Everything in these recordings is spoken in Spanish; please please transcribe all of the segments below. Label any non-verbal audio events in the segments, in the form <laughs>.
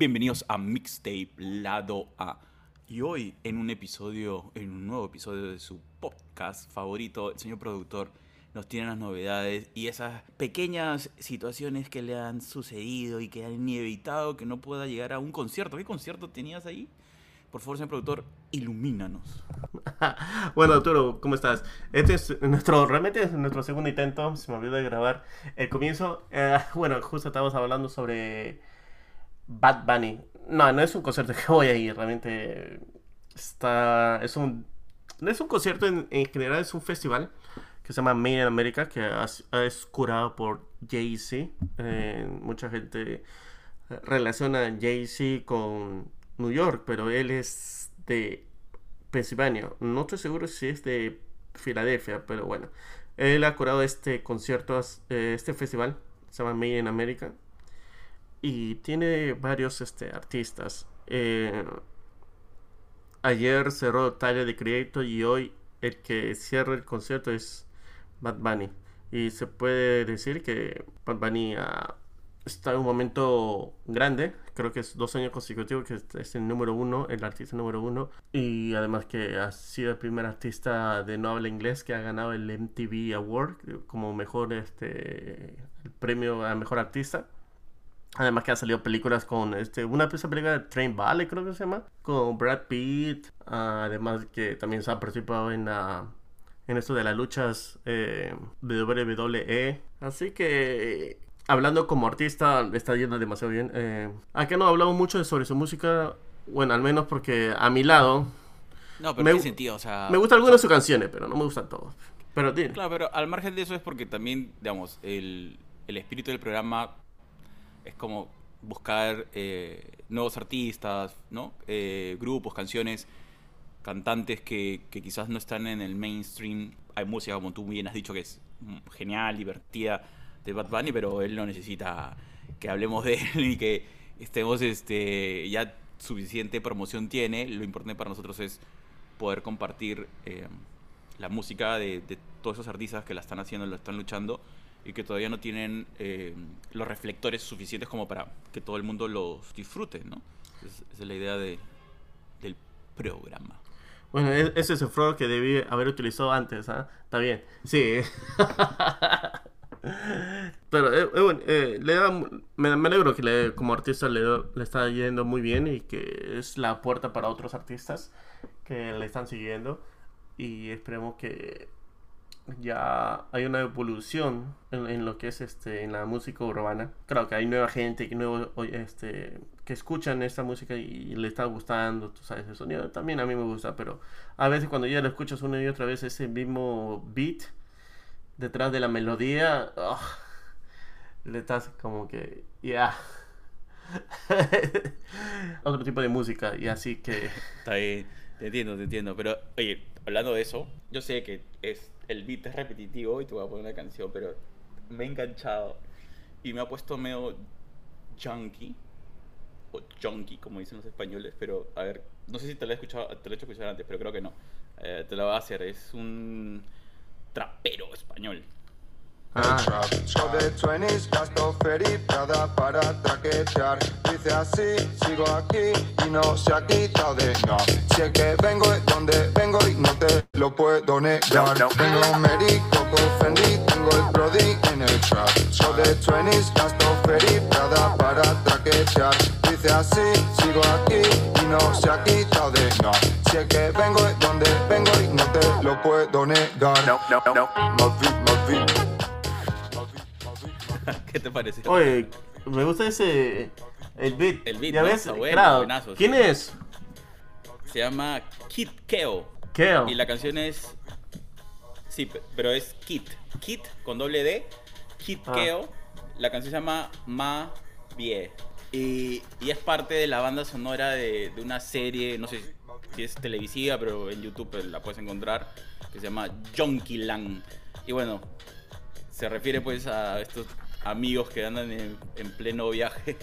bienvenidos a Mixtape Lado A. Y hoy en un episodio, en un nuevo episodio de su podcast favorito, el señor productor nos tiene las novedades y esas pequeñas situaciones que le han sucedido y que han evitado que no pueda llegar a un concierto. ¿Qué concierto tenías ahí? Por favor, señor productor, ilumínanos. <laughs> bueno, Arturo, ¿cómo estás? Este es nuestro, realmente es nuestro segundo intento, se me olvidó de grabar el comienzo. Eh, <laughs> bueno, justo estábamos hablando sobre Bad Bunny. No, no es un concierto que <laughs> voy a ir, realmente está, es un, no es un concierto en, general, es un festival que se llama Made in America, que es curado por Jay-Z. Eh, mucha gente relaciona Jay-Z con New York, pero él es de Pensilvania. No estoy seguro si es de Filadelfia, pero bueno. Él ha curado este concierto, eh, este festival, se llama Made in America. Y tiene varios este, artistas. Eh, ayer cerró Tyler de Creator y hoy el que cierra el concierto es Bad Bunny. Y se puede decir que Bad Bunny está en un momento grande. Creo que es dos años consecutivos que es el número uno, el artista número uno. Y además que ha sido el primer artista de no habla inglés que ha ganado el MTV Award como mejor, este, premio a mejor artista. Además que ha salido películas con este, una película de Train Valley creo que se llama, con Brad Pitt. Además que también se ha participado en la en esto de las luchas eh, WWE. Así que hablando como artista, está yendo demasiado bien. Eh, acá no hablamos mucho sobre su música, bueno, al menos porque a mi lado... No, pero me, ¿qué sentido? O sea, me gustan algunas de sus canciones, pero no me gustan todas. Pero Claro, pero al margen de eso es porque también, digamos, el, el espíritu del programa es como buscar eh, nuevos artistas, ¿no? Eh, grupos, canciones, cantantes que, quizás no están en el mainstream. Hay música, como tú bien has dicho, que es genial, divertida de Bad Bunny, pero él no necesita que hablemos de <laughs> él y que estemos este ya suficiente promoción tiene. Lo importante para nosotros es poder compartir eh, la música de, todos esos artistas que la están haciendo, lo están luchando y que todavía no tienen eh, los reflectores suficientes como para que todo el mundo los disfrute, ¿no? esa es la idea de, del programa. Bueno, ese es el flow que debí haber utilizado antes, ¿ah? Está bien. Sí. <laughs> Pero eh, eh, eh, le da, me, alegro que le, como artista le, le, está yendo muy bien y que es la puerta para otros artistas que le están siguiendo. Y esperemos que ya hay una evolución en, lo que es este en la música urbana. Claro que hay nueva gente que nuevo, este que escuchan esta música y le está gustando, tú sabes, el sonido también a mí me gusta, pero a veces cuando ya lo escuchas una y otra vez ese mismo beat detrás de la melodía, oh, le estás como que, ya. <laughs> Otro tipo de música, y así que. Está bien, te entiendo, te entiendo. Pero, oye, hablando de eso, yo sé que es el beat es repetitivo y te voy a poner una canción, pero me he enganchado y me ha puesto medio junkie o junkie, como dicen los españoles, pero a ver, no sé si te lo he escuchado, te lo he hecho escuchar antes, pero creo que no. Eh, te lo voy a hacer, es un trapero español. Ah. de 20 gasto Prada para traquetear. Dice así, sigo aquí y no se ha quitado de no. Si es que vengo de donde vengo y no te lo puedo negar. Tengo Merico con Fendi, tengo el Brody en el trap. So de 20 gasto Prada para traquetear. Dice así, sigo aquí y no se ha quitado de no. Si es que vengo de donde vengo y no te lo puedo negar. No, no, no. <laughs> ¿Qué te parece? Oye, me gusta ese. El beat. El beat, ¿Ya ves? Bueno, ¿Quién es? Se llama Kit Keo. Keo. Y la canción es. Sí, pero es Kit. Kit con doble D. Kit ah. Keo. La canción se llama Ma Vie. Y, y, es parte de la banda sonora de, de, una serie, no sé si es televisiva, pero en YouTube la puedes encontrar, que se llama Land. Y bueno, se refiere pues a estos amigos que andan en, pleno viaje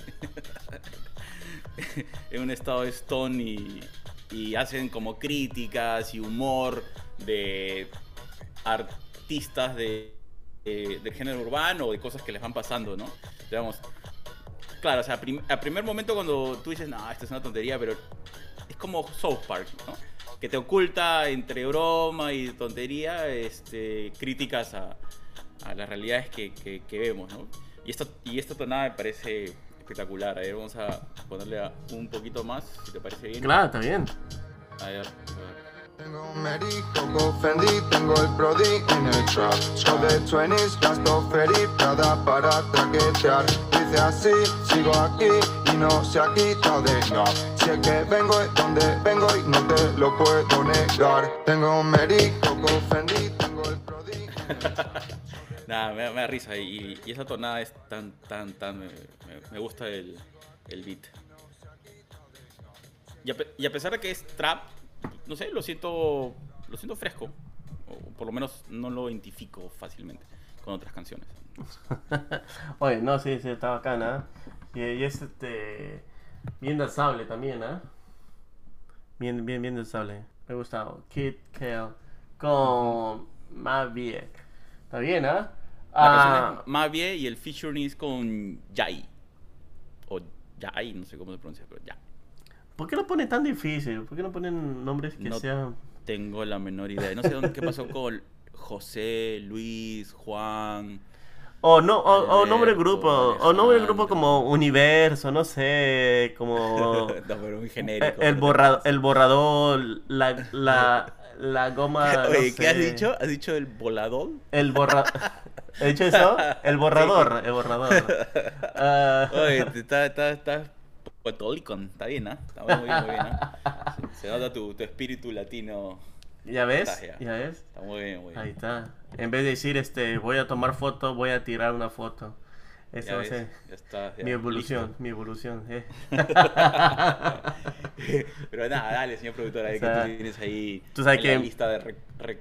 <laughs> en un estado de stone y, hacen como críticas y humor de artistas de, de, género urbano de cosas que les van pasando, ¿no? Digamos, claro, o sea, prim- a primer momento cuando tú dices, no, esto es una tontería, pero es como South Park, ¿no? Que te oculta entre broma y tontería este, críticas a, a las realidades que, que- que vemos, ¿no? Y, esto, y esta tonada me parece espectacular. A ver, vamos a ponerle a un poquito más, si te parece bien. Claro, está bien. A ver, a ver. Tengo Mary, Coco, Fendi, tengo el Brody en el trap. Show de 20s, gasto Ferry, Prada para traquetear. Dice así, sigo aquí y no se ha quitado de no. Si es que vengo es donde vengo y no te lo puedo negar. Tengo Mary, Coco, Fendi, tengo el Brody en el trap. <laughs> Nada, me, me da risa y, esa tonada es tan, tan, tan... Me, gusta el, el beat. Y a, pesar de que es trap, no sé, lo siento, lo siento fresco. O por lo menos no lo identifico fácilmente con otras canciones. <laughs> Oye, no, sí, sí, está bacana. Y, y es este. Bien danzable también, ¿ah? Bien, bien, bien danzable. Me ha gustado. Kid Kale con Maviek. Está bien, ¿ah? Canción Ah, es Mavie y el featuring es con Jai. O Jai, no sé cómo se pronuncia, pero ya. ¿Por qué lo ponen tan difícil? ¿Por qué no ponen nombres que No sean. tengo la menor idea. No sé dónde, qué pasó con José, Luis, Juan. O no, o, o nombre de Alberto, grupo, o nombre de grupo Alejandro. como Universo, no sé, como <laughs> no, pero muy el, genérico. el borra- el borrador, la, la, la goma. <laughs> no ¿qué has dicho? ¿Has dicho el volador? El borra... <laughs> ¿He dicho eso? El borrador, el borrador. <laughs> Ah, Oye, está, está, está. Está bien, ¿ah? Está muy bien, muy bien, ¿ah? Se, nota tu, tu espíritu latino. ¿Ya ves? Ya. ¿Ya ves? Está muy bien, muy bien. Ahí está. En vez de decir, este, voy a tomar foto, voy a tirar una foto. Eso va a ser mi evolución, listo. mi evolución. eh. <laughs> Pero nada, dale, señor productor, ahí O sea, que tú tienes ahí tú sabes en la que- lista de... rec- rec-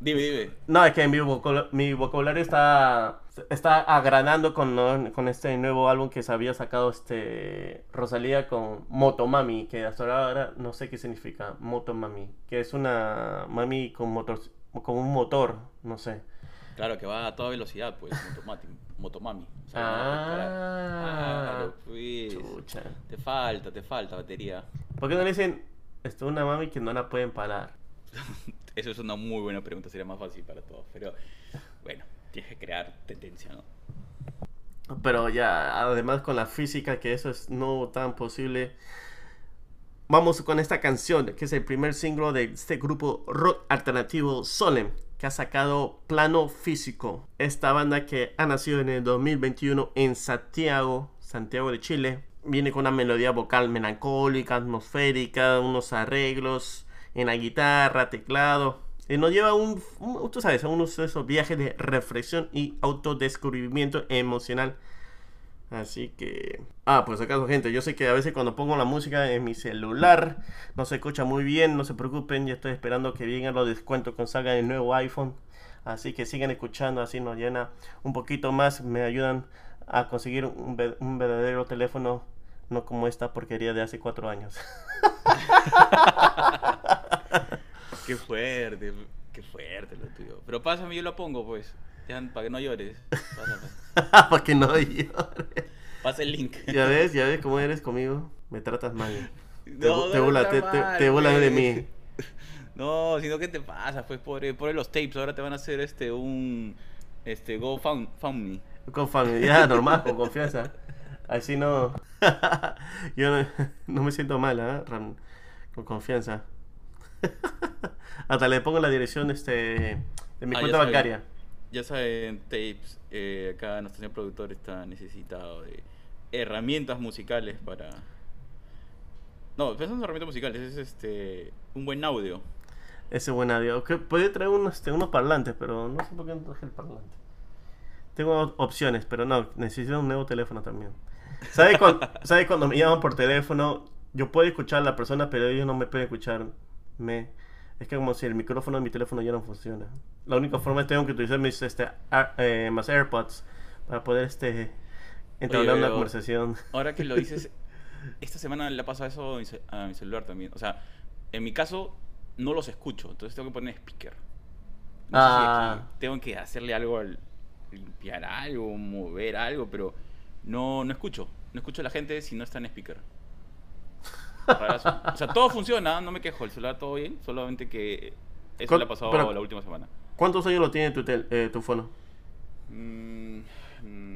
Dime, dime. No, es que mi, vocabulario, mi vocabulario está, está agranando con, ¿no? con este nuevo álbum que se había sacado este Rosalía con Motomami, que hasta ahora no sé qué significa Motomami, que es una mami con motor, con un motor, no sé. Claro, que va a toda velocidad, pues, <laughs> motomati, motomami. O sea, Ah. no. Claro, pues. Chucha. Te falta, te falta batería. ¿Por qué no le dicen esto es una mami que no la pueden parar? <laughs> Eso es una muy buena pregunta, sería más fácil para todos. Pero bueno, tienes que crear tendencia, ¿no? Pero ya, además con la física, que eso es no tan posible. Vamos con esta canción, que es el primer single de este grupo rock alternativo Solemn, que ha sacado Plano Físico. Esta banda que ha nacido en el 2021 en Santiago, Santiago de Chile. Viene con una melodía vocal melancólica, atmosférica, unos arreglos en la guitarra, teclado. Y nos lleva un, un- tú sabes, a unos de esos viajes de reflexión y autodescubrimiento emocional. Así que... Ah, pues acaso gente, yo sé que a veces cuando pongo la música en mi celular no se escucha muy bien, no se preocupen, ya estoy esperando que vengan los descuentos con salga el nuevo iPhone. Así que sigan escuchando, así nos llena un poquito más, me ayudan a conseguir un, un verdadero teléfono, no como esta porquería de hace cuatro años. <laughs> Qué fuerte, qué fuerte lo tuyo. Pero pásame, yo lo pongo, pues. Para que no llores. Pásame. <laughs> Para que no llore. Pasa el link. Ya ves, ya ves cómo eres conmigo, me tratas mal. <laughs> Te, No, te te, mal, de mí. <laughs> No, sino que te pasa, pues por, por los tapes. Ahora te van a hacer este un este GoFundMe. Con familia, normal, con confianza. Así no. Yo no, no me siento mal. Ram? Con confianza. Hasta le pongo la dirección este, de mi Ah, ya cuenta bancaria. Ya saben, tapes, eh, acá nuestro señor productor está necesitado de herramientas musicales para... No, no son herramientas musicales, es este un buen audio. Ese buen audio. Que puede traer unos, unos parlantes, pero no sé por qué no traje el parlante. Tengo op- opciones, pero no, necesito un nuevo teléfono también. ¿Sabes cuando, <laughs> ¿Sabes cuando me llaman por teléfono? Yo puedo escuchar a la persona, pero ellos no me pueden escuchar. Me, es que como si el micrófono de mi teléfono ya no funciona. La única forma es que tengo que utilizar mis este, a- eh, más AirPods para poder este, entablar una conversación. Ahora que lo dices, <laughs> esta semana le ha pasado eso a mi, celular también. O sea, en mi caso no los escucho, entonces tengo que poner speaker. No sé si Ah. aquí tengo que hacerle algo al limpiar algo, mover algo, pero no, no escucho. no escucho a la gente si no está en speaker. Rarazo. O sea, todo funciona, no me quejo, el celular todo bien, solamente que eso ¿Cuál- le ha pasado pero- la última semana. ¿Cuántos años lo tiene tu, tel- eh, tu fono? Mm,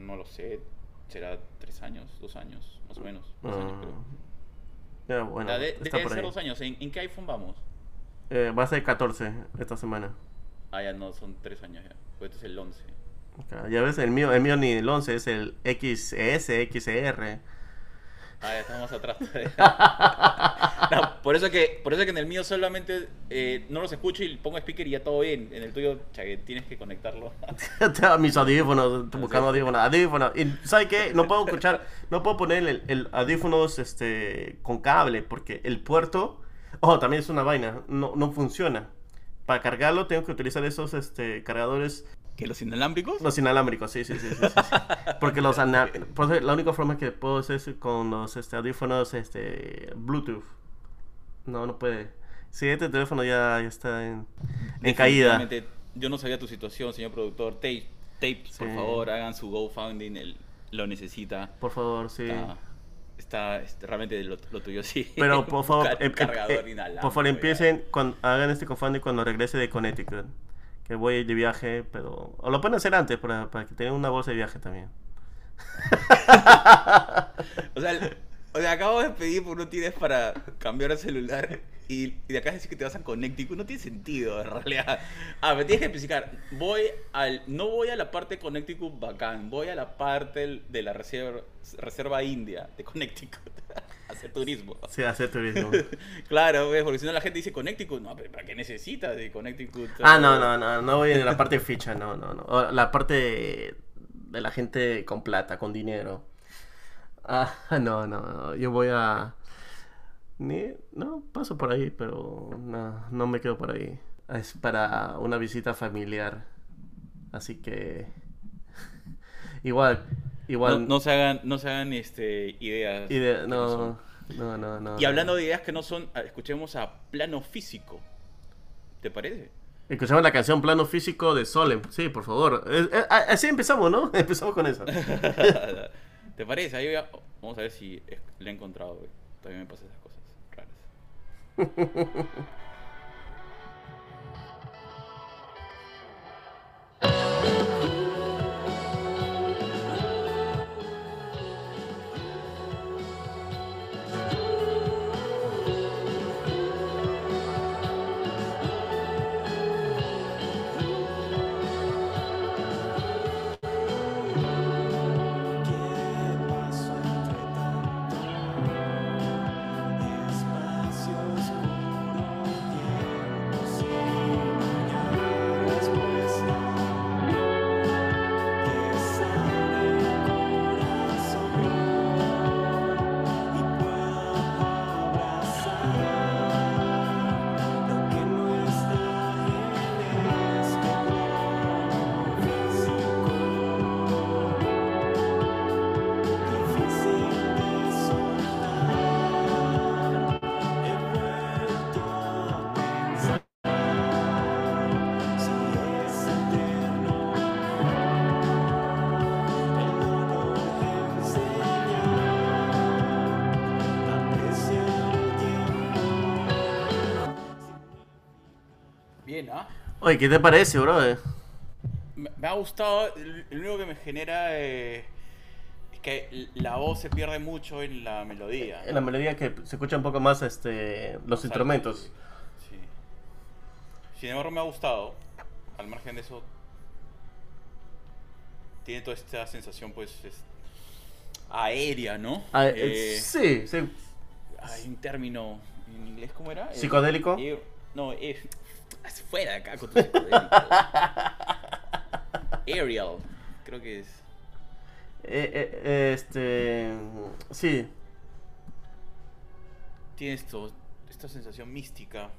no lo sé, será tres años, dos años, más o menos. Dos años, creo. Ya, Ah, bueno, Ah, de- está deben por ser ahí. dos años. ¿En, en qué iPhone vamos? Eh, va a ser 14 esta semana. Ah, ya no, son tres años ya. Pues este es el 11. Ok, Ya ves, el mío, el mío ni el 11 es el XS, XR. Ah, ya estamos atrás. <laughs> No, por, eso que, por eso que en el mío solamente eh, no los escucho y pongo speaker y ya todo bien. En el tuyo, tienes que conectarlo. <laughs> Mis audífonos, buscando audífonos, audífonos. Y ¿sabes qué? No puedo escuchar, no puedo poner el, el audífonos este, con cable porque el puerto, oh, también es una vaina, no, no funciona. Para cargarlo tengo que utilizar esos este, cargadores, ¿Que los inalámbricos? los inalámbricos, sí, sí, sí, sí. Porque los ana- por eso la única forma que puedo hacer es con los este, audífonos este, Bluetooth. No, no puede. Sí, este teléfono ya, ya está en, en caída. Yo no sabía tu situación, señor productor. Tape, tape por favor, hagan su GoFundMe. él lo necesita. Por favor, sí. Está, está, este, realmente lo, lo tuyo sí. Pero por <laughs> favor, em- em- eh, por favor empiecen, cuando, hagan este GoFundMe cuando regrese de Connecticut. Voy de viaje, pero... O lo pueden hacer antes para, para que tengan una bolsa de viaje también. <laughs> O sea, o sea, acabo de pedir porque no tienes para cambiar el celular y, de acá decir que te vas a Connecticut. No tiene sentido, en realidad. Ah, me tienes que especificar. Voy al, no voy a la parte de Connecticut bacán, voy a la parte de la reserva, reserva india de Connecticut. Hacer turismo. Sí, hacer turismo. <laughs> Claro, ¿ves? porque si no la gente dice Connecticut. No, pero ¿para qué necesitas de Connecticut? ah, no, no, no, no voy en la parte ficha, no, no, no. La parte de, de la gente con plata, con dinero. Ah, no, no, no, yo voy a... Ni, no, paso por ahí, pero no, no me quedo por ahí. Es para una visita familiar. Así que... <laughs> Igual, igual... No, no se hagan, no se hagan este, ideas. no no, no, no. Y hablando de ideas que no son, escuchemos a plano físico. ¿Te parece? Escuchamos la canción Plano Físico de Solem. Sí, por favor. Es- es- así empezamos, ¿no? <laughs> Empezamos con eso. <laughs> ¿Te parece? Ahí voy a- vamos a ver si le he encontrado. güey. Todavía me pasan esas cosas raras. <laughs> Oye, ¿qué te parece, bro? Me, me ha gustado. Lo único que me genera eh, es que la voz se pierde mucho en la melodía. En la melodía que se escucha un poco más este, los instrumentos. Sí. Sin embargo, me ha gustado. Al margen de eso, tiene toda esta sensación, pues, es- aérea, ¿no? Ah, Eh, eh, sí, sí. Hay un término en inglés, ¿cómo era? ¿Psicodélico? eh, no, eh, fuera de acá con tu psicodélico. Aerial, creo que es. Eh, eh, este. Sí. Tiene esto, esta sensación mística.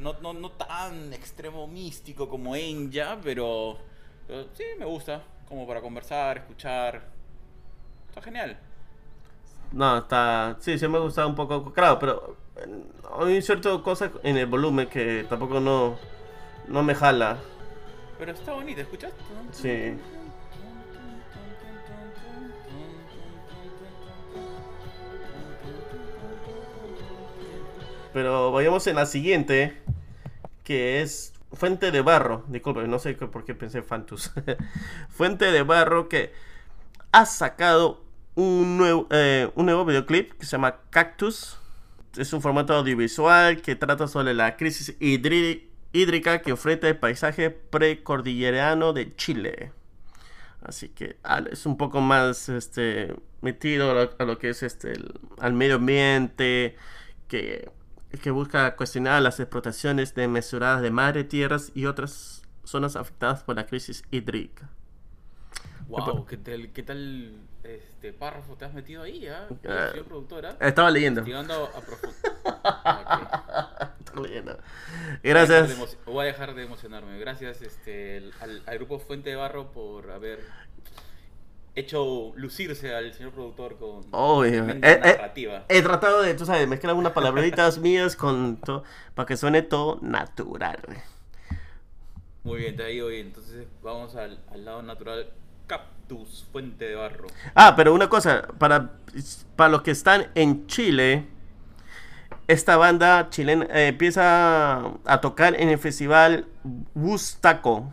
No, no, no tan extremo místico como Enya, pero, pero sí me gusta. Como para conversar, escuchar. Está genial. No, está. Sí, sí me ha gustado un poco. Claro, pero hay ciertas cosas en el volumen que tampoco no, no me jala. Pero está bonito, ¿escuchaste? Sí. Pero vayamos en la siguiente, que es Fuente de Barro. Disculpe, no sé por qué pensé Fantus. <laughs> Fuente de Barro que ha sacado un nuevo, eh, un nuevo videoclip que se llama Cactus es un formato audiovisual que trata sobre la crisis hídrica que enfrenta el paisaje precordillerano de Chile. Así que es un poco más este, metido a lo, que es este, el- al medio ambiente, que, que busca cuestionar las explotaciones desmesuradas de mar, tierras y otras zonas afectadas por la crisis hídrica. Wow, ¿qué tal, qué tal este párrafo te has metido ahí, ah? Ah. Señor productora. Estaba leyendo. Investigando a profundidad. <laughs> Estaba leyendo. Voy a Gracias. de Voy a dejar de emocionarme. Gracias este, al, al grupo Fuente de Barro por haber hecho lucirse al señor productor con Obvio. tremenda Eh, eh, narrativa. He tratado de, tú sabes, mezclar unas palabritas mías con todo, para que suene todo natural. Muy bien, te ha ido bien. Entonces vamos al, al lado natural. Cactus Fuente de Barro. Ah, pero una cosa, para, para los que están en Chile, esta banda chilena eh, empieza a tocar en el festival Bustaco.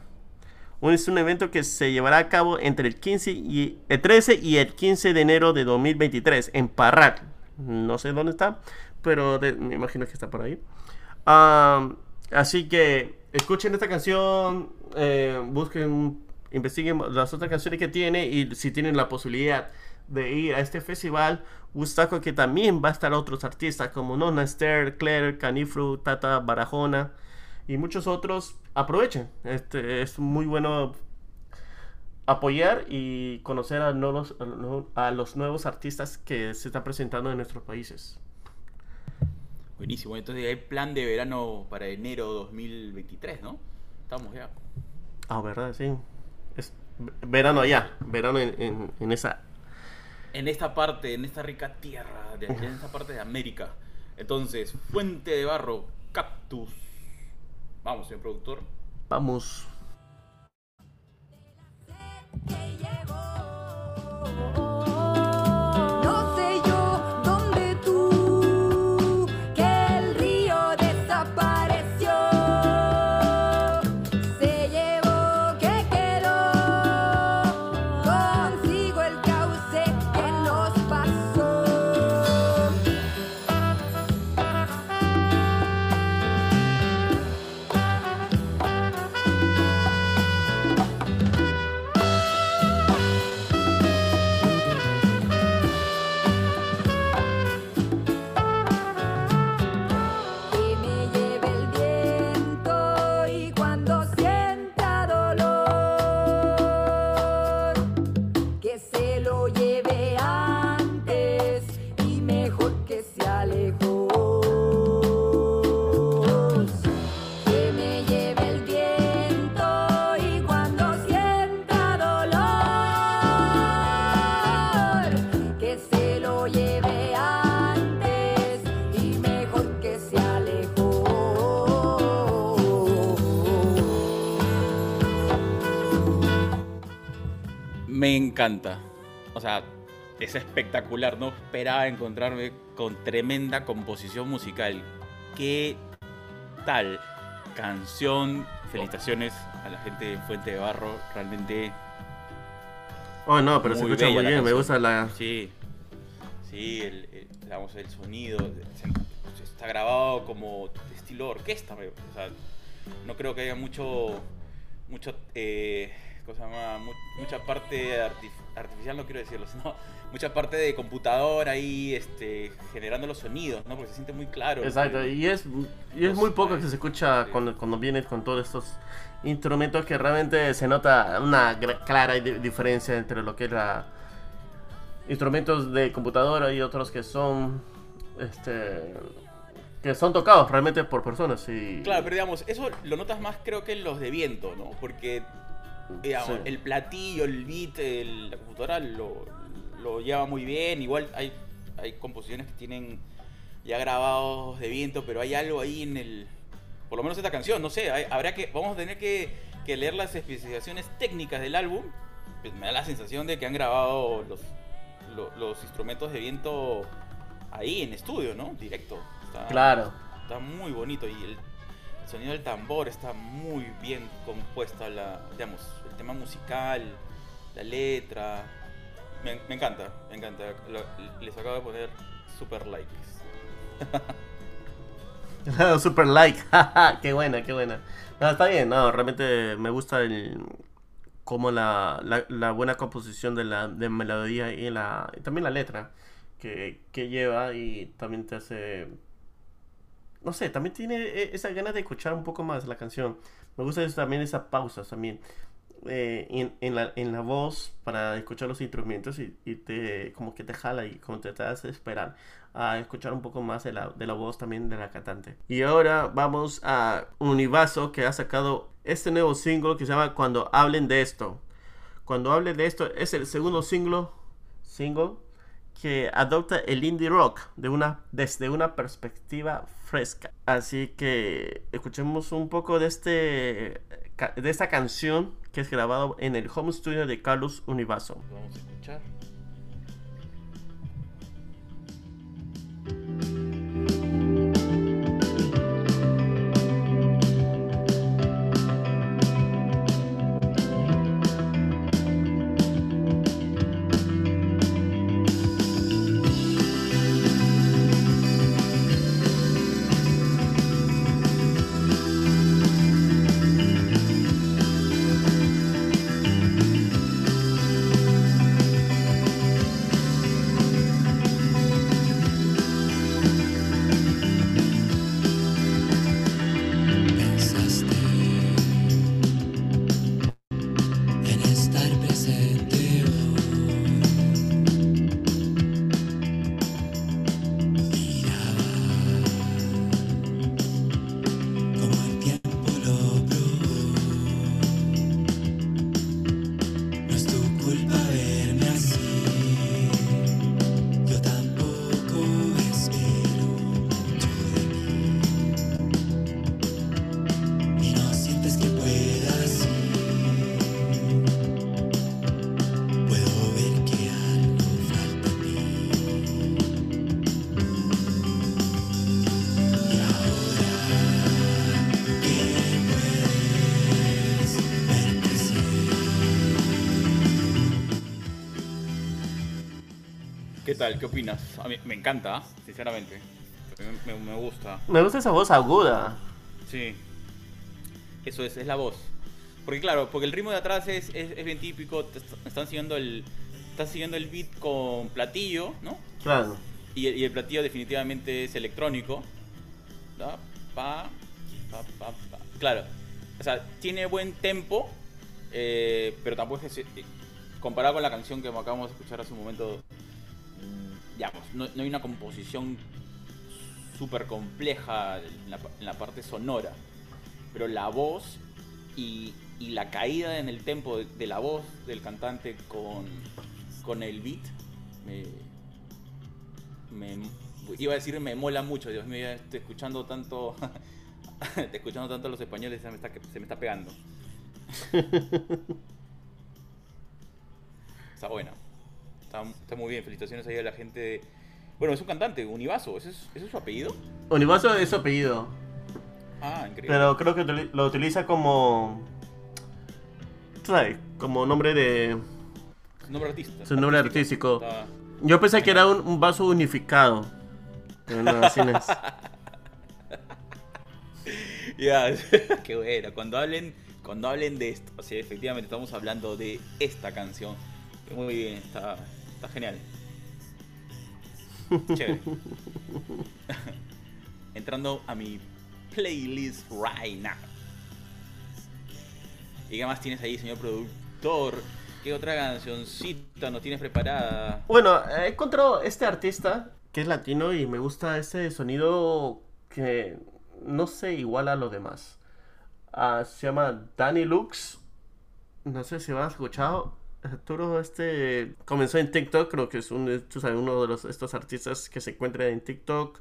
Es un evento que se llevará a cabo entre el 15 y el 13 y el 15 de enero de 2023 en Parral. No sé dónde está, pero me imagino que está por ahí. Am, así que escuchen esta canción, eh, busquen, investiguen las otras canciones que tiene y si tienen la posibilidad de ir a este festival, Gustaco que también va a estar otros artistas como Nona Esther, Claire, Canifru, Tata Barajona y muchos otros. Aprovechen, este es muy bueno apoyar y conocer a, nuevos, a los- a los nuevos artistas que se están presentando en nuestros países. Buenísimo. Entonces hay plan de verano para enero 2023, ¿no? Estamos ya. Ah, ¿verdad? Sí. Verano allá, verano en, en- en esa... En esta parte, en esta rica tierra, de, en esta parte de América. Entonces, Fuente de Barro, Cactus. Vamos, señor productor. Vamos. No encanta. O sea, es espectacular. No esperaba encontrarme con tremenda composición musical. ¿Qué tal? Canción. Felicitaciones a la gente de Fuente de Barro. Realmente, Oh, no, pero se escucha muy bien. Me gusta la... sí. Sí, el, el- digamos, el sonido. se- Está grabado como de estilo orquesta. O sea, no creo que haya mucho. Mucho. Eh, ¿Cómo se llama? Mu- mucha parte artif- artificial, no quiero decirlo, sino <laughs> mucha parte de computador ahí este, generando los sonidos, ¿no? Porque se siente muy claro. Exacto, y es, y es muy poco que se escucha cuando, cuando vienes con todos estos instrumentos que realmente se nota una clara di- diferencia entre lo que es la instrumentos de computadora y otros que son este que son tocados realmente por personas y Claro, pero digamos, eso lo notas más creo que en los de viento, ¿no? Porque digamos, Sí. el platillo, el beat, el- la computadora lo, lo lleva muy bien. Igual hay, hay composiciones que tienen ya grabados de viento, pero hay algo ahí en el... Por lo menos esta canción, no sé, hay- habrá que... Vamos a tener que, que leer las especificaciones técnicas del álbum. Pues me da la sensación de que han grabado los, lo- los instrumentos de viento ahí en estudio, ¿no? Directo. Está- claro está muy bonito y el sonido del tambor está muy bien compuesta, la, digamos, el tema musical, la letra. Me, encanta, me encanta. Les acabo de poner super likes. <laughs> Super like, <laughs> qué buena, qué buena. No, está bien, no, realmente me gusta el como la, buena composición de la melodía y la y también la letra que, que lleva y también te hace no sé, también tiene eh, esa ganas de escuchar un poco más la canción. Me gusta eso, también esas pausas también eh, en, en la, en la voz para escuchar los instrumentos y, y te como que te jala y como te, te hace esperar a escuchar un poco más de la, de la voz también de la cantante. Y ahora vamos a Univaso que ha sacado este nuevo single que se llama Cuando hablen de esto. Cuando hablen de esto es el segundo single, single que adopta el indie rock de una, desde una perspectiva fresca. Así que escuchemos un poco de, este, de esta canción que es grabado en el home studio de Carlos Univaso. Vamos a escuchar. Tal? ¿Qué opinas? A mí me encanta, sinceramente. Me, me- gusta. Me gusta esa voz aguda. Sí. Eso es, es la voz. Porque claro, porque el ritmo de atrás es, es, es bien típico. te están siguiendo el. Están siguiendo el beat con platillo, ¿no? Claro. Y, el- y el platillo definitivamente es electrónico. ¿no? Pa, pa, pa, pa. Claro. O sea, tiene buen tempo. eh, pero tampoco es que se- comparado con la canción que acabamos de escuchar hace un momento. Digamos, no, no hay una composición súper compleja en la, pa- en la parte sonora. Pero la voz y, y la caída en el tempo de, de la voz del cantante con, con el beat me, me- iba a decir me mola mucho, Dios mío, estoy escuchando tanto <laughs> estoy escuchando tanto a los españoles, se me está, se me está pegando. <laughs> está buena. Está, está muy bien, felicitaciones ahí a la gente. de- Bueno, es un cantante, Univaso, ¿ese es, ese es su apellido? Univaso es su apellido. Ah, increíble. Pero creo que lo utiliza como. ¿Sabes? Como nombre de. Su nombre artista. Su nombre artístico. Está- Yo pensé que era un, un vaso unificado. Pero no, así no es. Ya, <laughs> qué bueno. Cuando hablen, cuando hablen de esto, o sea, efectivamente estamos hablando de esta canción. Muy bien, está, está genial. <laughs> Chévere. <laughs> Entrando a mi playlist right now. ¿Y qué más tienes ahí, señor productor? ¿Qué otra cancioncita nos tienes preparada? Bueno, he encontrado este artista que es latino y me gusta ese sonido que no sé igual a los demás. Ah, se llama Danny Lux. No sé si lo has escuchado. Arturo, este comenzó en TikTok, creo que es un, tú sabes, uno de los, estos artistas que se encuentra en TikTok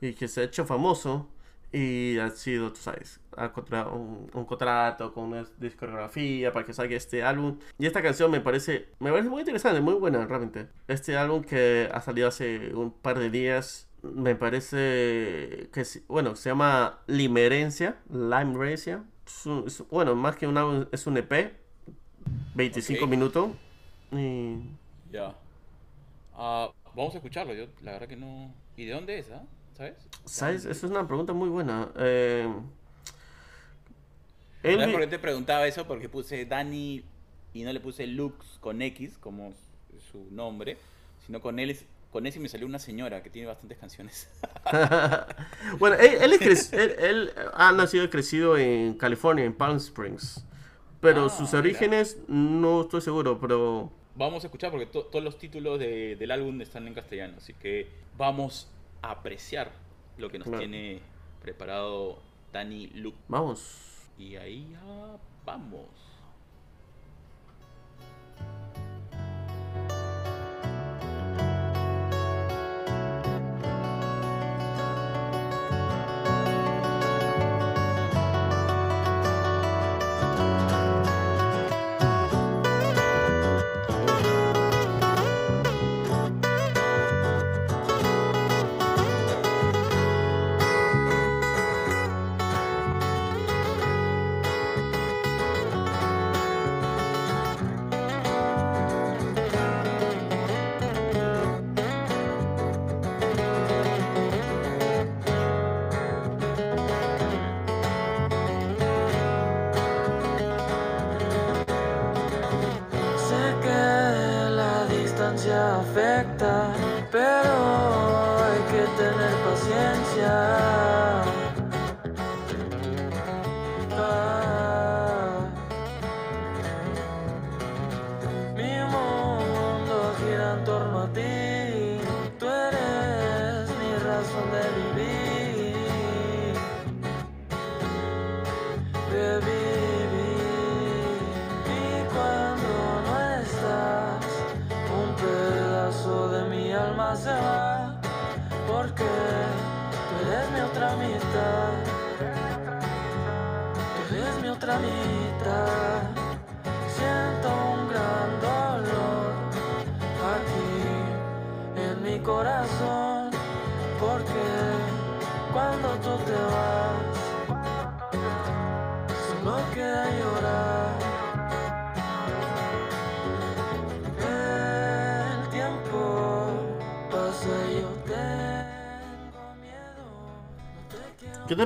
y que se ha hecho famoso y ha sido, tú sabes, ha encontrado un, un contrato con una discografía para que salga este álbum. Y esta canción me parece, me parece muy interesante, muy buena realmente. Este álbum que ha salido hace un par de días me parece que bueno, se llama Limerencia, Limerencia. Bueno, más que un álbum, es un EP, 25 Ok. minutos. Y Ya. Ah, vamos a escucharlo. Yo, la verdad que no. ¿Y de dónde es, ah? ¿Sabes? ¿Sabes? Esa es una pregunta muy buena. Eh, ¿Sabes Elvi- por qué te preguntaba eso? Porque puse Dani y no le puse Lux con X, como su nombre, sino con él, con ese me salió una señora que tiene bastantes canciones. <laughs> bueno, él, él es él- él ha nacido y crecido en California, en Palm Springs. Pero Ah, sus mira. orígenes no estoy seguro, pero Vamos a escuchar porque to- todos los títulos de- del álbum están en castellano, así que vamos a apreciar lo que nos Claro. tiene preparado Dani Lux. vamos. Y ahí ya vamos.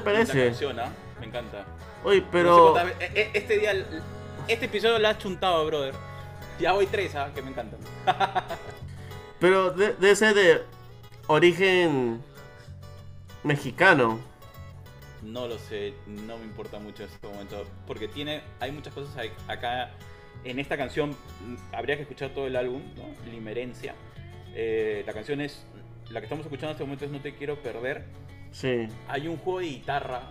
Te quiero ¿Qué te Linda parece? canción, ¿ah? Me encanta. Oye, No sé pero cuántas e- e- Este día, este episodio lo has chuntado, brother. Ya voy tres, ¿ah? Que me encantan. <laughs> pero de, de ese de origen mexicano. No lo sé, no me importa mucho en este momento. Porque tiene, hay muchas cosas acá en esta canción. mm, Habría que escuchar todo el álbum, ¿no? Limerencia. Eh, la canción es, la que estamos escuchando en este momento es No te quiero perder. Sí. Hay un juego de guitarra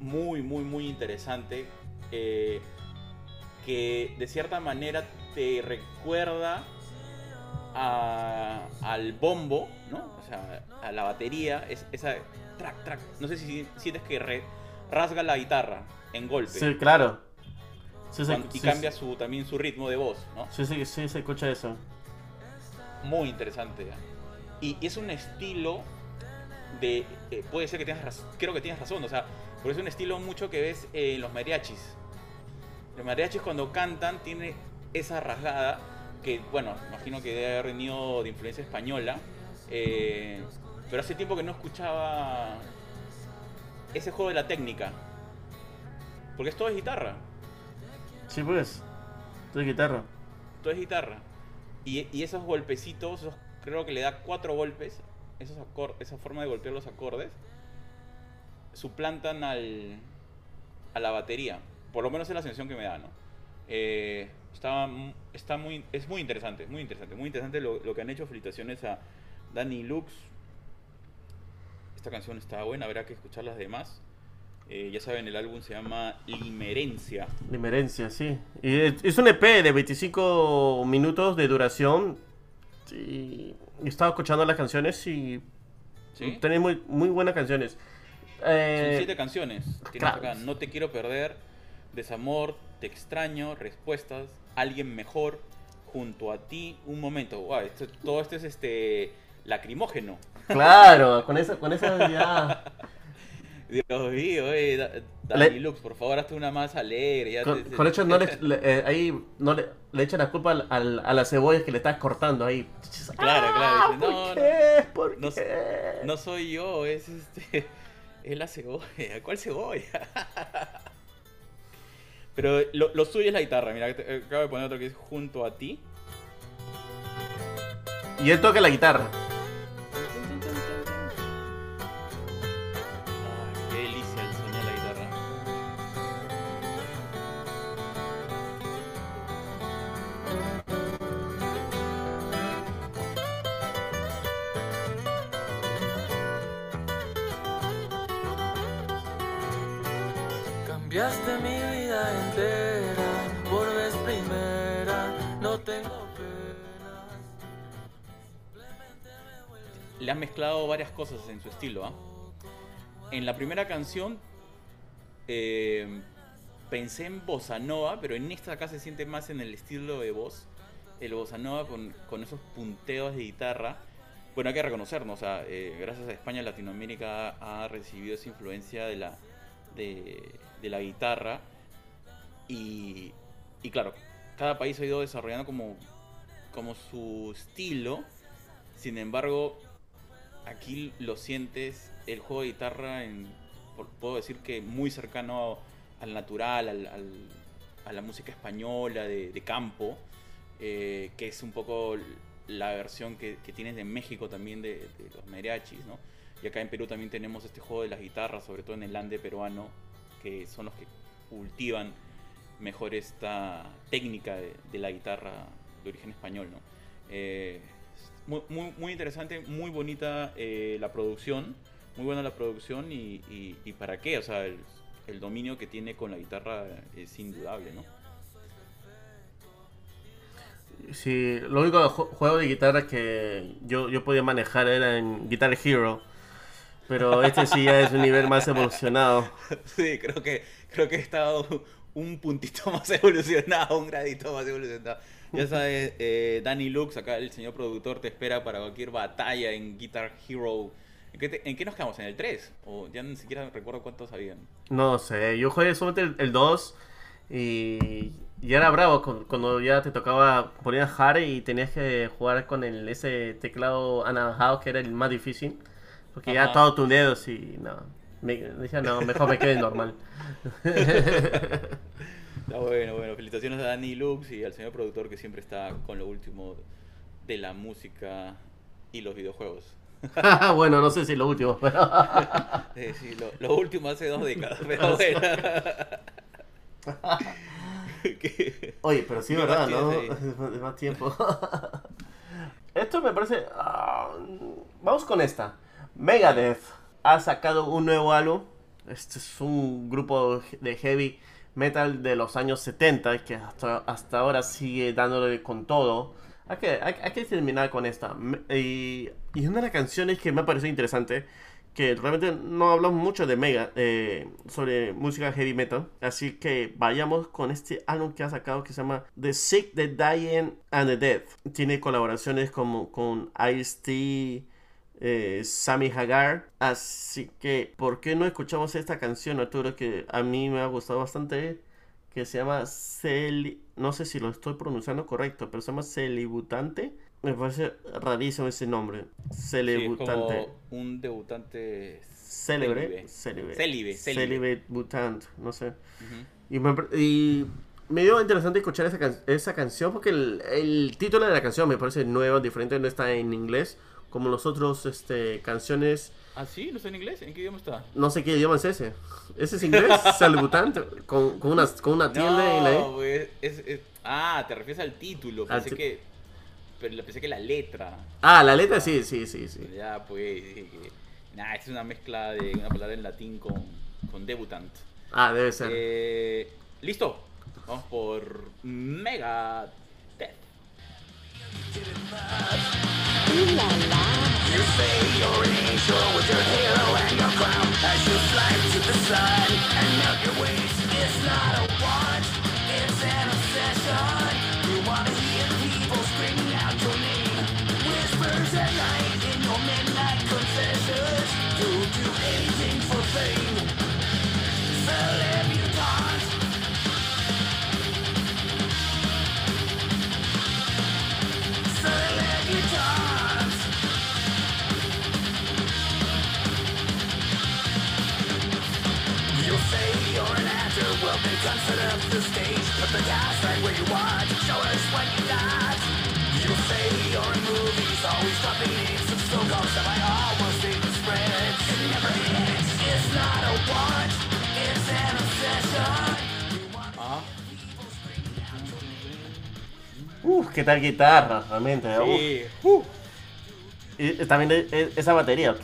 muy, muy, muy interesante. eh, que de cierta manera te recuerda a- al bombo, ¿no? O sea, a la batería, es, esa track, track. No sé si sientes que re- rasga la guitarra en golpe Sí, claro. Sí, y sí, cambia su, también su ritmo de voz, ¿no? Sí, sí, sí, se escucha eso. Muy interesante. Y, y es un estilo de... eh, puede ser que tengas razón, creo que tienes razón, o sea, porque es un estilo mucho que ves en los mariachis. Los mariachis cuando cantan tiene esa rasgada que, bueno, imagino que debe haber venido de influencia española, eh, pero hace tiempo que no escuchaba ese juego de la técnica. Porque es todo es guitarra. Sí, pues. De guitarra. todo es guitarra. Y, y esos golpecitos, esos- creo que le da cuatro golpes, esos esa forma de golpear los acordes, suplantan al, a la batería. Por lo menos es la sensación que me da, ¿no? Eh, está, está muy, es muy interesante, muy interesante, muy interesante lo, lo que han hecho. Felicitaciones a Danny Lux. Esta canción está buena, habrá que escuchar las demás. Eh, ya saben, el álbum se llama Limerencia. Limerencia, sí. Y es, un EP de 25 minutos de duración. Y y estaba escuchando las canciones y ¿Sí? tenés muy, muy buenas canciones. Son Eh, siete canciones. Tienes claro. acá No te quiero perder, Desamor, Te extraño, Respuestas, Alguien mejor, Junto a ti, Un momento. Wow, esto- todo esto es este lacrimógeno. Claro, con esa, con esa <laughs> ya. Dios mío, eh, Da- Le- Lux, por favor, hazte una más alegre. ya Con, te- con hecho no le, <laughs> le- eh, ahí no le, le echan la culpa al, al- a las cebollas que le estás cortando ahí. Claro, claro, Ah, dice, ¿por no, qué? ¿Por no, qué? no soy yo, es este. <laughs> Es la cebolla. ¿Cuál cebolla? <laughs> Pero lo, lo suyo es la guitarra. Mira, acabo de poner otro que es junto a ti. Y él toca la guitarra. Le han mezclado varias cosas en su estilo. ¿ah? En la primera canción eh, pensé en bossa nova, pero en esta acá se siente más en el estilo de voz. El bossa nova con, con esos punteos de guitarra. Bueno, hay que reconocernos, o sea, eh, gracias a España, Latinoamérica ha recibido esa influencia de la, de la guitarra. Y, y claro, cada país ha ido desarrollando como, como su estilo. Sin embargo, aquí lo sientes, el juego de guitarra, en, puedo decir que muy cercano al natural, al- al- a la música española de, campo, eh, que es un poco la versión que, tienes de México también de, los mariachis, ¿no? Y acá en Perú también tenemos este juego de las guitarras, sobre todo en el ande peruano, que son los que cultivan mejor esta técnica de, de la guitarra de origen español, ¿no? Eh, muy, muy, muy interesante, muy bonita eh, la producción, muy buena la producción y, y- y para qué, o sea, el, el dominio que tiene con la guitarra es indudable, ¿no? Sí, lo único ju- juego de guitarra que yo, yo podía manejar era en Guitar Hero. Pero este sí ya es un nivel más evolucionado. <laughs> Sí, creo que, creo que he estado un puntito <laughs> más evolucionado, un gradito más evolucionado. Ya sabes, eh, Danny Lux, acá el señor productor, te espera para cualquier batalla en Guitar Hero. ¿En qué, te- en qué nos quedamos? ¿En el 3? O ya ni siquiera recuerdo cuántos habían. No sé, yo jugué solamente el, el 2 y, y era bravo cu- cuando ya te tocaba poner hard y tenías que jugar con el, ese teclado anaranjado que era el más difícil. Porque ya Ajá. todos tus dedos y no. Me, decía, no, mejor me quede normal. <laughs> Está bueno, bueno. Felicitaciones a Danny Lux y al señor productor que siempre está con lo último de la música y los videojuegos. <laughs> bueno, no sé si lo último, pero... <laughs> Eh, sí, lo, lo último hace dos décadas, <laughs> pero bueno. Oye, pero sí, ¿Qué ¿verdad? ¿no? más- es más tiempo. Esto me parece... ah, vamos con esta. Megadeth ha sacado un nuevo álbum. Este es un grupo de heavy metal de los años 70 que hasta, hasta ahora sigue dándole con todo. Hay que, hay, que terminar con esta. Y, y una de las canciones que me ha parecido interesante, que realmente no hablamos mucho de Mega, eh, sobre música heavy metal. Así que vayamos con este álbum que ha sacado que se llama The Sick, The Dying and The Dead. Tiene colaboraciones como con Ice-T, eh, Sammy Hagar. Así que, ¿por qué no escuchamos esta canción, Arturo? Que a mí me ha gustado bastante. Que se llama Celi... No sé si lo estoy pronunciando correcto, pero se llama Celibutante. Me parece rarísimo ese nombre. Sí, es Celibutante. como un debutante Célebre. célibe. Célibe. Butant, no sé. Y me, y me dio interesante escuchar esa, can- esa canción porque el, el título de la canción me parece nuevo, diferente, no está en inglés como los otros este, canciones. ¿Ah, sí? ¿No está en inglés? ¿En qué idioma está? No sé qué idioma es ese. ¿Ese es inglés? <laughs> Salutante. Con, con, una, con una tilde y la No, E. pues, es, es- Ah, te refieres al título. Al Pensé ti- que... Pero pensé que la letra. Ah, la letra sí, sí, sí, sí. Ya, pues, dije que... Nah, es una mezcla de una palabra en latín con, con debutant. Ah, debe ser. Eh, ¿Listo? Vamos por Mega Death. You say you're an angel with your halo and your crown as you fly to the sun and melt your wings. It's not Uf, qué tal guitarra, realmente. ¿eh? Sí. Uf. Y eh, también eh, esa batería.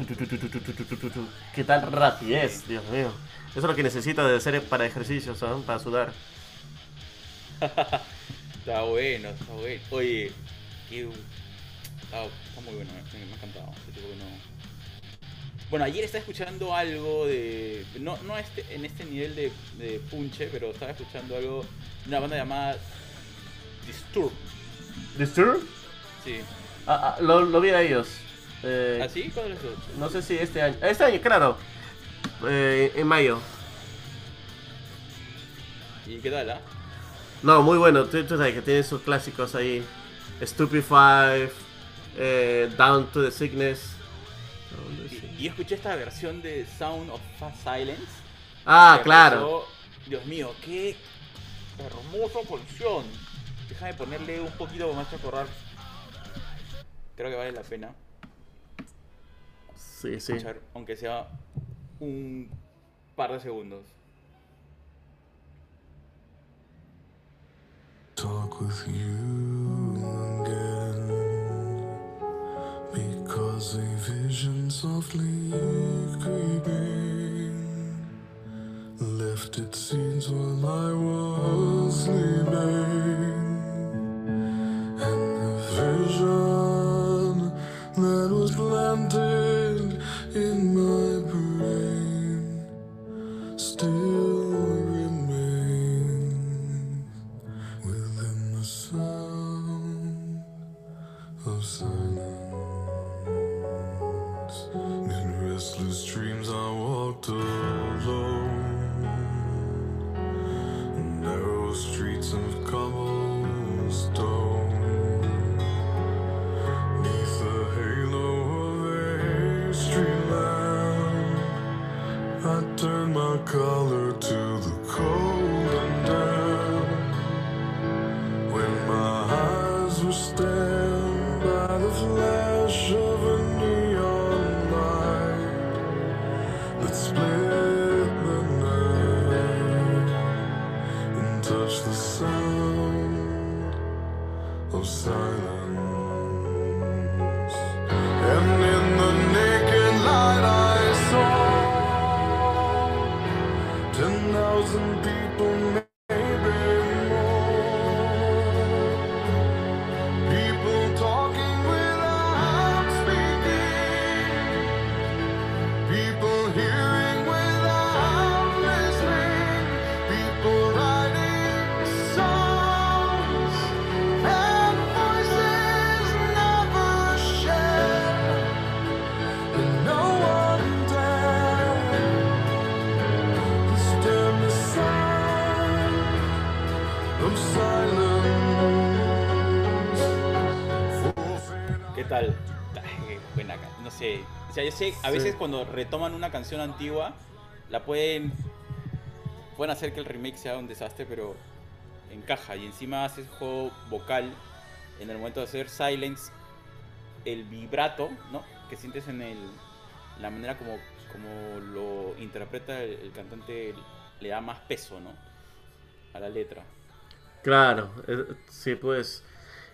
Qué tal rapidez, Dios mío. Eso es lo que necesito de hacer para ejercicios, ¿sabes? para sudar. <laughs> Está bueno, está bueno. Oye, qué... Está, está muy bueno, me, me ha encantado. Este tipo que no- Bueno, ayer estaba escuchando algo de... No, no este, en este nivel de, de punche, pero estaba escuchando algo de una banda llamada Disturb. ¿Disturb? Sí. Ah, ah, lo, lo vi a ellos. Eh, ¿Ah, sí? ¿Cuál es eso? No sé si este año. Este año, claro. Eh, en mayo. ¿Y qué tal, ah? No, muy bueno. Tú, tú sabes que tiene sus clásicos ahí. Stupefy, eh, Down to the Sickness. Y, y escuché esta versión de Sound of Silence. Ah, claro. Dios mío, qué hermosa canción. Déjame ponerle un poquito más a correr. Creo que vale la pena Sí, sí. escuchar, aunque sea un par de segundos. Talk with you again because a vision softly creeping left its seeds while I was sleeping tal? Ay, buena no sé. O sea, yo sé, a veces cuando retoman una canción antigua, la pueden. Pueden hacer que el remake sea un desastre, pero encaja. Y encima haces juego vocal en el momento de hacer silence, el vibrato, ¿no? Que sientes en el. La manera como, como lo interpreta el, el cantante le da más peso, ¿no? A la letra. Claro, eh, sí, pues.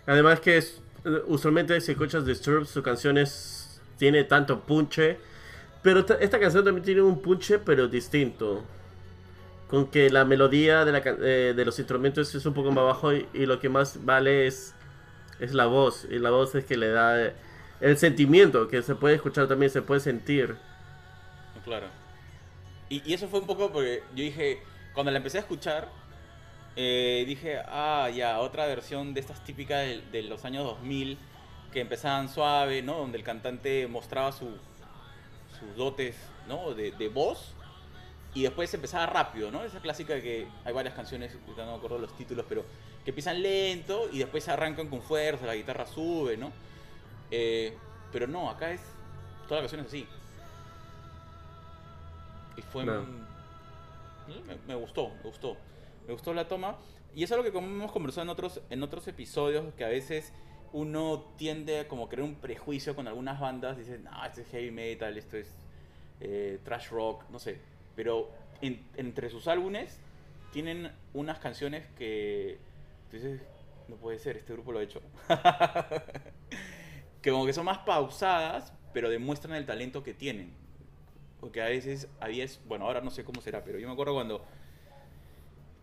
Además que es, usualmente si escuchas Disturbed, su canción es, tiene tanto punche. Pero esta, esta canción también tiene un punche, pero distinto. Con que la melodía de, la, eh, de los instrumentos es un poco más bajo y, y lo que más vale es, es la voz. Y la voz es que le da eh, el sentimiento, que se puede escuchar también, se puede sentir. Claro. Y, y eso fue un poco porque yo dije, cuando la empecé a escuchar, eh, dije, ah, ya, otra versión de estas típicas de, de los años 2000, que empezaban suave, ¿no? Donde el cantante mostraba su, sus dotes, ¿no? De, de voz. Y después empezaba rápido, ¿no? Esa clásica que hay varias canciones, no me acuerdo los títulos, pero que empiezan lento y después se arrancan con fuerza, la guitarra sube, ¿no? Eh, pero no, acá es. Toda la canción es así. Y fue me gustó, me gustó. Me gustó la toma. Y es algo que hemos conversado en otros, en otros episodios, que a veces uno tiende a como crear un prejuicio con algunas bandas. Dices, no, esto es heavy metal, esto es eh, trash rock, no sé. Pero en- entre sus álbumes tienen unas canciones que tú dices, no puede ser, este grupo lo ha hecho. <laughs> que como que son más pausadas, pero demuestran el talento que tienen. Porque a veces había, bueno, ahora no sé cómo será, pero yo me acuerdo cuando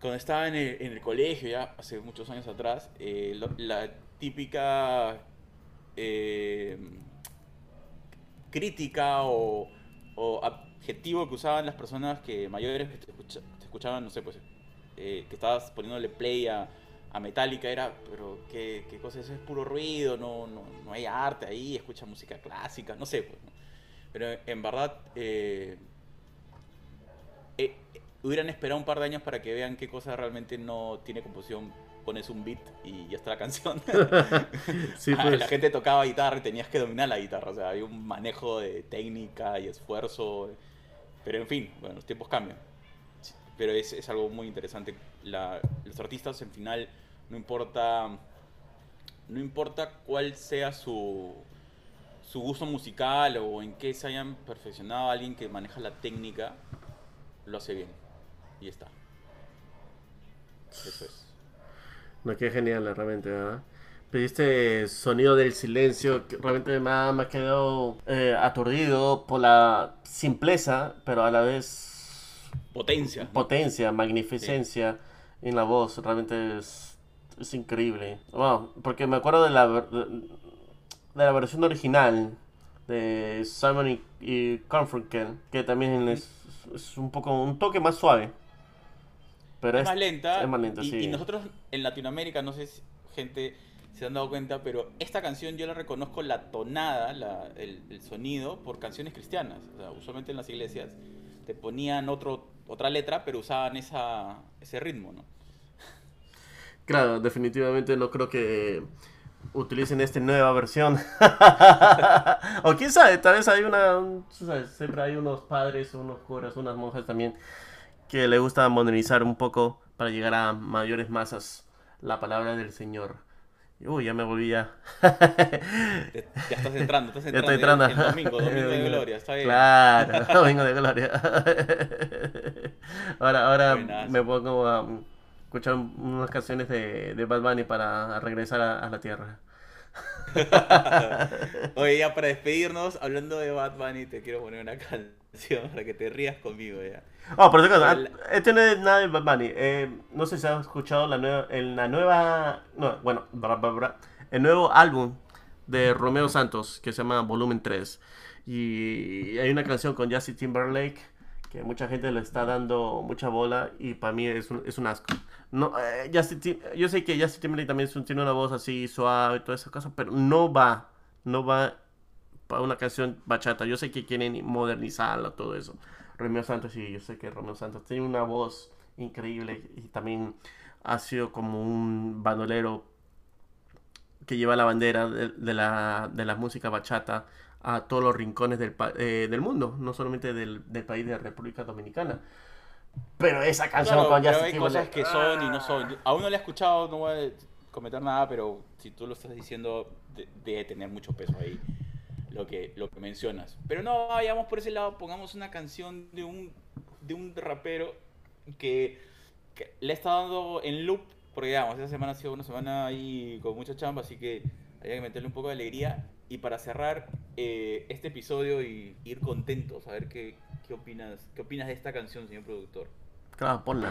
cuando estaba en el, en el colegio, ya hace muchos años atrás, eh, lo- la típica eh, crítica o, o adjetivo que usaban las personas que mayores que te, escucha- te escuchaban, no sé, pues, eh, que estabas poniéndole play a, a Metallica, era, pero ¿qué, qué cosa es? Eso es puro ruido, no, no, no hay arte ahí, escucha música clásica, no sé, pues. ¿no? Pero en verdad, eh, hubieran esperado un par de años para que vean qué cosa realmente no tiene composición. Pones un beat y ya está la canción. <laughs> Sí, <laughs> pues. La gente tocaba guitarra y tenías que dominar la guitarra. O sea, había un manejo de técnica y esfuerzo. Pero en fin, bueno, los tiempos cambian. Pero es, es algo muy interesante. La- los artistas, en final, no importa. No importa cuál sea su, su gusto musical o en qué se hayan perfeccionado, alguien que maneja la técnica lo hace bien. Y está. Eso es. No, qué genial, realmente, ¿verdad? Pediste sonido del silencio, que realmente me ha, me ha quedado eh, aturdido por la simpleza, pero a la vez Potencia. ¿no? potencia, magnificencia en la voz, realmente es, es increíble. Wow, porque me acuerdo de la, ver- de la versión original de Simon y, y Garfunkel, que también es, es un poco un toque más suave. Pero es más lenta. Es más lenta, y, sí. y nosotros en Latinoamérica, no sé si gente se han dado cuenta, pero esta canción yo la reconozco la tonada, la- el, el sonido, por canciones cristianas. O sea, usualmente en las iglesias te ponían otro, otra letra, pero usaban esa, ese ritmo, ¿no? Claro, definitivamente no creo que utilicen esta nueva versión. <laughs> o quién sabe, tal vez hay una, un- sabes, siempre hay unos padres, unos curas, unas monjas también que le gusta modernizar un poco para llegar a mayores masas la palabra del Señor. Uy, ya me volví ya. Te- ya estás entrando, estás <laughs> Ya entrando. estoy entrando. El domingo, domingo de gloria, está bien. Claro, <laughs> domingo de gloria. ahora ahora Buenas. me pongo a escuchar un- unas canciones de, de Bad Bunny para regresar a, a la tierra. <laughs> Oye, ya para despedirnos, hablando de Bad Bunny, te quiero poner una canción <laughs> para que te rías conmigo ya. Oh, por cierto, Hola. este no es nada de Bad Bunny. Eh, no sé si has escuchado la nueva, en la nueva, no, bueno, bra, bra, bra, el nuevo álbum de Romeo Santos que se llama Volumen 3. Y hay una canción con Justin Timberlake que mucha gente le está dando mucha bola y para mí es un, es un asco. No, eh, Justin yo sé que Justin Timberlake también es un- tiene una voz así suave y todas esas cosas, pero no va, no va para una canción bachata. Yo sé que quieren modernizarla, todo eso. Romeo Santos, sí, yo sé que Romeo Santos tiene una voz increíble y también ha sido como un bandolero que lleva la bandera de, de la, de la música bachata a todos los rincones del, eh, del mundo, no solamente del, del país de República Dominicana. Pero esa canción Claro, con pero Justin hay cosas que son y no ah. son. Aún no la he escuchado, no voy a comentar nada, pero si tú lo estás diciendo, de- debe tener mucho peso ahí lo que, lo que mencionas. Pero no vayamos por ese lado, pongamos una canción de un, de un rapero que, que le está dando en loop, porque digamos, esta semana ha sido una semana ahí con mucha chamba, así que había que meterle un poco de alegría. Y para cerrar eh, este episodio y ir contentos, a ver qué, qué, opinas, qué opinas de esta canción, señor productor. Claro, ponla.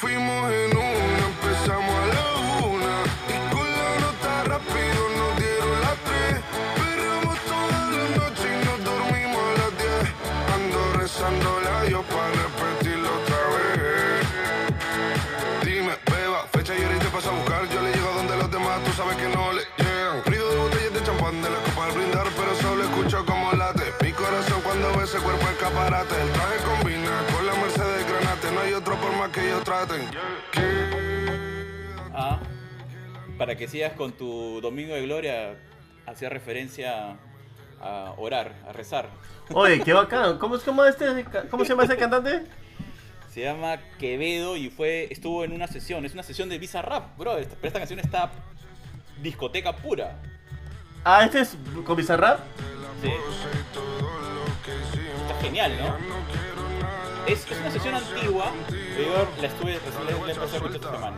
fuimos en una, empezamos a la una. Y con la nota rápido nos dieron las tres. Perramos toda la noche y nos dormimos a las diez. Ando rezando la Dios para repetirlo otra vez. Dime, beba, fecha y ahorita pasa a buscar. Yo le llego a donde los demás, tú sabes que no le llegan. Río de botellas de champán de la copa al brindar, pero solo escucho como late. Mi corazón cuando ve ese cuerpo escaparate. El que ellos traten. Ah, para que sigas con tu Domingo de Gloria, hacía referencia a orar, a rezar. Oye, qué bacán. ¿Cómo, es- cómo, este, ¿Cómo se llama ese cantante? <laughs> Se llama Quevedo y fue estuvo en una sesión. Es una sesión de Visa Rap, bro. Esta- Pero esta canción está discoteca pura. Ah, este es con Bizarrap. Sí. Está genial, ¿no? Es, es una sesión antigua, pero yo la estuve recién la empecé a escuchar esta semana.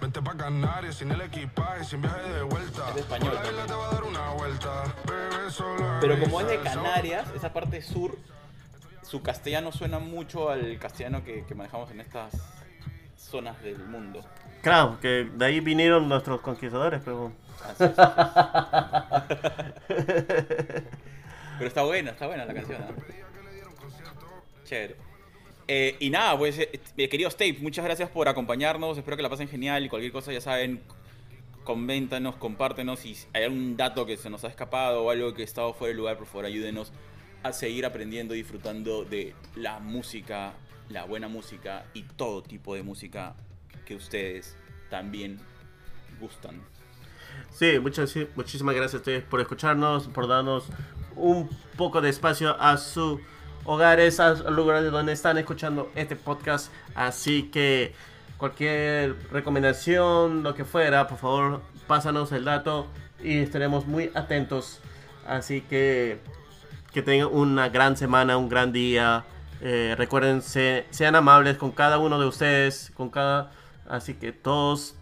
Vente pa' Canarias sin el equipaje, sin viaje de vuelta. Es de español. Pero como es de Canarias, esa parte sur, su castellano suena mucho al castellano que, que manejamos en estas zonas del mundo. Claro, que de ahí vinieron nuestros conquistadores, pero... Así es, así es. Pero está buena, está buena la canción. ¿no? Chévere. Eh, y nada, pues, eh, eh, queridos tapes, muchas gracias por acompañarnos. Espero que la pasen genial y cualquier cosa, ya saben, coméntanos, compártenos. Si hay algún dato que se nos ha escapado o algo que ha estado fuera de lugar, por favor, ayúdenos a seguir aprendiendo y disfrutando de la música, la buena música y todo tipo de música que ustedes también gustan. Sí, muchas, muchísimas gracias a ustedes por escucharnos, por darnos un poco de espacio a sus hogares, a lugares donde están escuchando este podcast. Así que cualquier recomendación, lo que fuera, por favor, pásanos el dato y estaremos muy atentos. Así que que tengan una gran semana, un gran día. Eh, recuerden, se- sean amables con cada uno de ustedes, con cada... Así que todos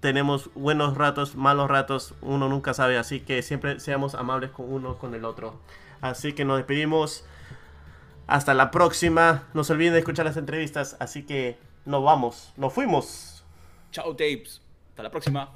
tenemos buenos ratos, malos ratos, uno nunca sabe, así que siempre seamos amables con uno con el otro. Así que nos despedimos. Hasta la próxima. No se olviden de escuchar las entrevistas, así que nos vamos, nos fuimos. Chao, tapes. Hasta la próxima.